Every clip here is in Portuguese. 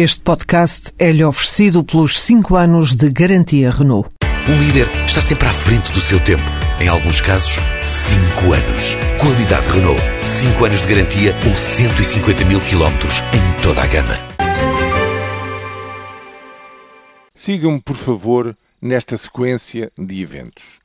Este podcast é-lhe oferecido pelos 5 anos de garantia Renault. Um líder está sempre à frente do seu tempo. Em alguns casos, 5 anos. Qualidade Renault. 5 anos de garantia ou 150 mil quilómetros em toda a gama. Sigam-me, por favor, nesta sequência de eventos.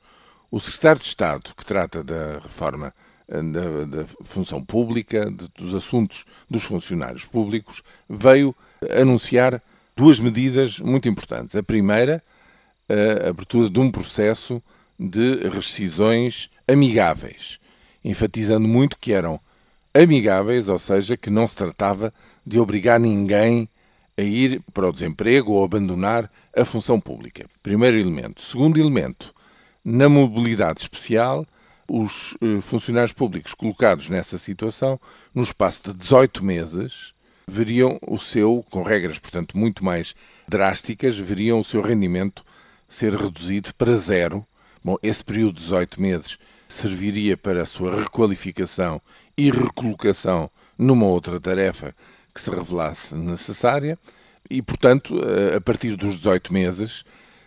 O secretário de Estado, que trata da reforma da, da função pública, de, dos assuntos dos funcionários públicos, veio anunciar duas medidas muito importantes. A primeira, a abertura de um processo de rescisões amigáveis, enfatizando muito que eram amigáveis, ou seja, que não se tratava de obrigar ninguém a ir para o desemprego ou abandonar a função pública. Primeiro elemento. Segundo elemento, na mobilidade especial, os eh, funcionários públicos colocados nessa situação, no espaço de 18 meses, veriam o seu, com regras, portanto, muito mais drásticas, veriam o seu rendimento ser reduzido para zero. Bom, esse período de 18 meses serviria para a sua requalificação e recolocação numa outra tarefa que se revelasse necessária e, portanto, eh, a partir dos 18 meses,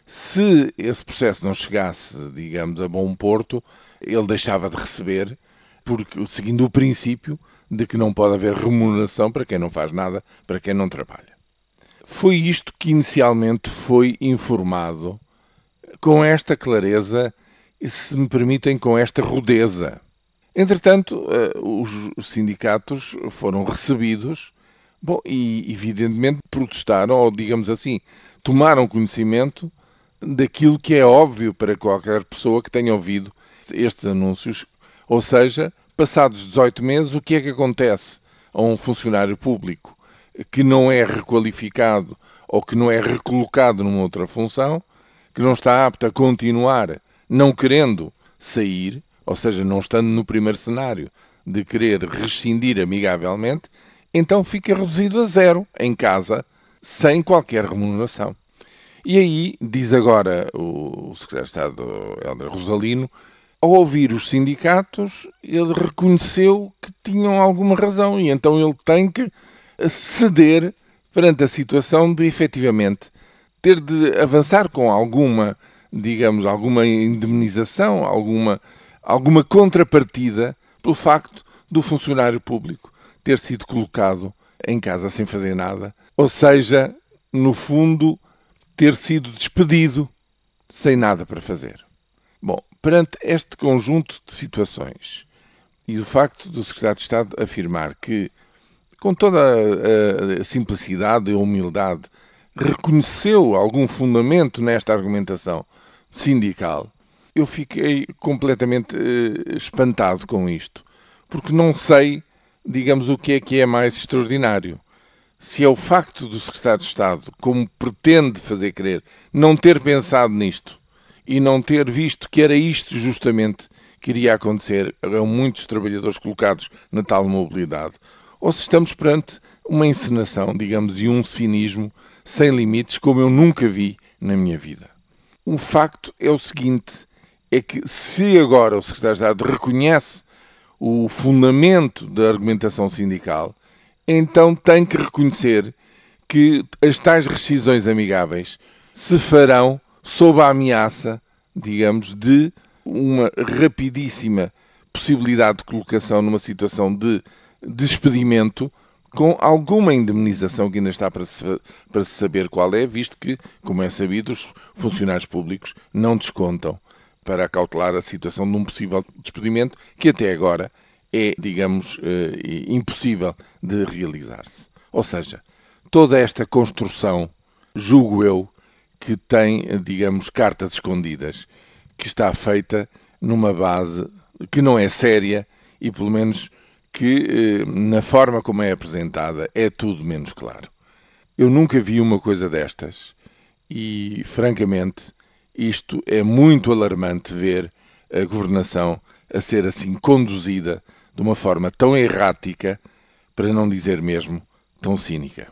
se esse processo não chegasse, digamos, a bom porto, ele deixava de receber, porque seguindo o princípio de que não pode haver remuneração para quem não faz nada, para quem não trabalha. Foi isto que inicialmente foi informado com esta clareza e, se me permitem, com esta rudeza. Entretanto, eh, os sindicatos foram recebidos bom, e, evidentemente, protestaram, ou digamos assim, tomaram conhecimento daquilo que é óbvio para qualquer pessoa que tenha ouvido estes anúncios. Ou seja, passados 18 meses, o que é que acontece a um funcionário público que não é requalificado ou que não é recolocado numa outra função, que não está apto a continuar não querendo sair, ou seja, não estando no primeiro cenário de querer rescindir amigavelmente, então fica reduzido a zero em casa, sem qualquer remuneração. E aí, diz agora o secretário de Estado Helder Rosalino, ao ouvir os sindicatos, ele reconheceu que tinham alguma razão e então ele tem que ceder perante a situação de efetivamente ter de avançar com alguma, digamos, alguma indemnização, alguma, alguma contrapartida pelo facto do funcionário público ter sido colocado em casa sem fazer nada, ou seja, no fundo, ter sido despedido sem nada para fazer. Bom, perante este conjunto de situações e o facto do Secretário de Estado afirmar que, com toda a, a simplicidade e a humildade, reconheceu algum fundamento nesta argumentação sindical, eu fiquei completamente eh, espantado com isto, porque não sei, digamos, o que é que é mais extraordinário. Se é o facto do Secretário de Estado, como pretende fazer crer, não ter pensado nisto e não ter visto que era isto justamente que iria acontecer a muitos trabalhadores colocados na tal mobilidade, ou se estamos perante uma encenação, digamos, e um cinismo sem limites como eu nunca vi na minha vida. O facto é o seguinte, é que se agora o Secretário de Estado reconhece o fundamento da argumentação sindical, então tem que reconhecer que as tais rescisões amigáveis se farão sob a ameaça, digamos, de uma rapidíssima possibilidade de colocação numa situação de despedimento com alguma indemnização que ainda está para se, para se saber qual é, visto que, como é sabido, os funcionários públicos não descontam para acautelar a situação de um possível despedimento que até agora é, digamos, eh, impossível de realizar-se. Ou seja, toda esta construção, julgo eu, que tem, digamos, cartas escondidas, que está feita numa base que não é séria e, pelo menos, que eh, na forma como é apresentada é tudo menos claro. Eu nunca vi uma coisa destas e, francamente, isto é muito alarmante ver a governação a ser assim conduzida de uma forma tão errática, para não dizer mesmo tão cínica.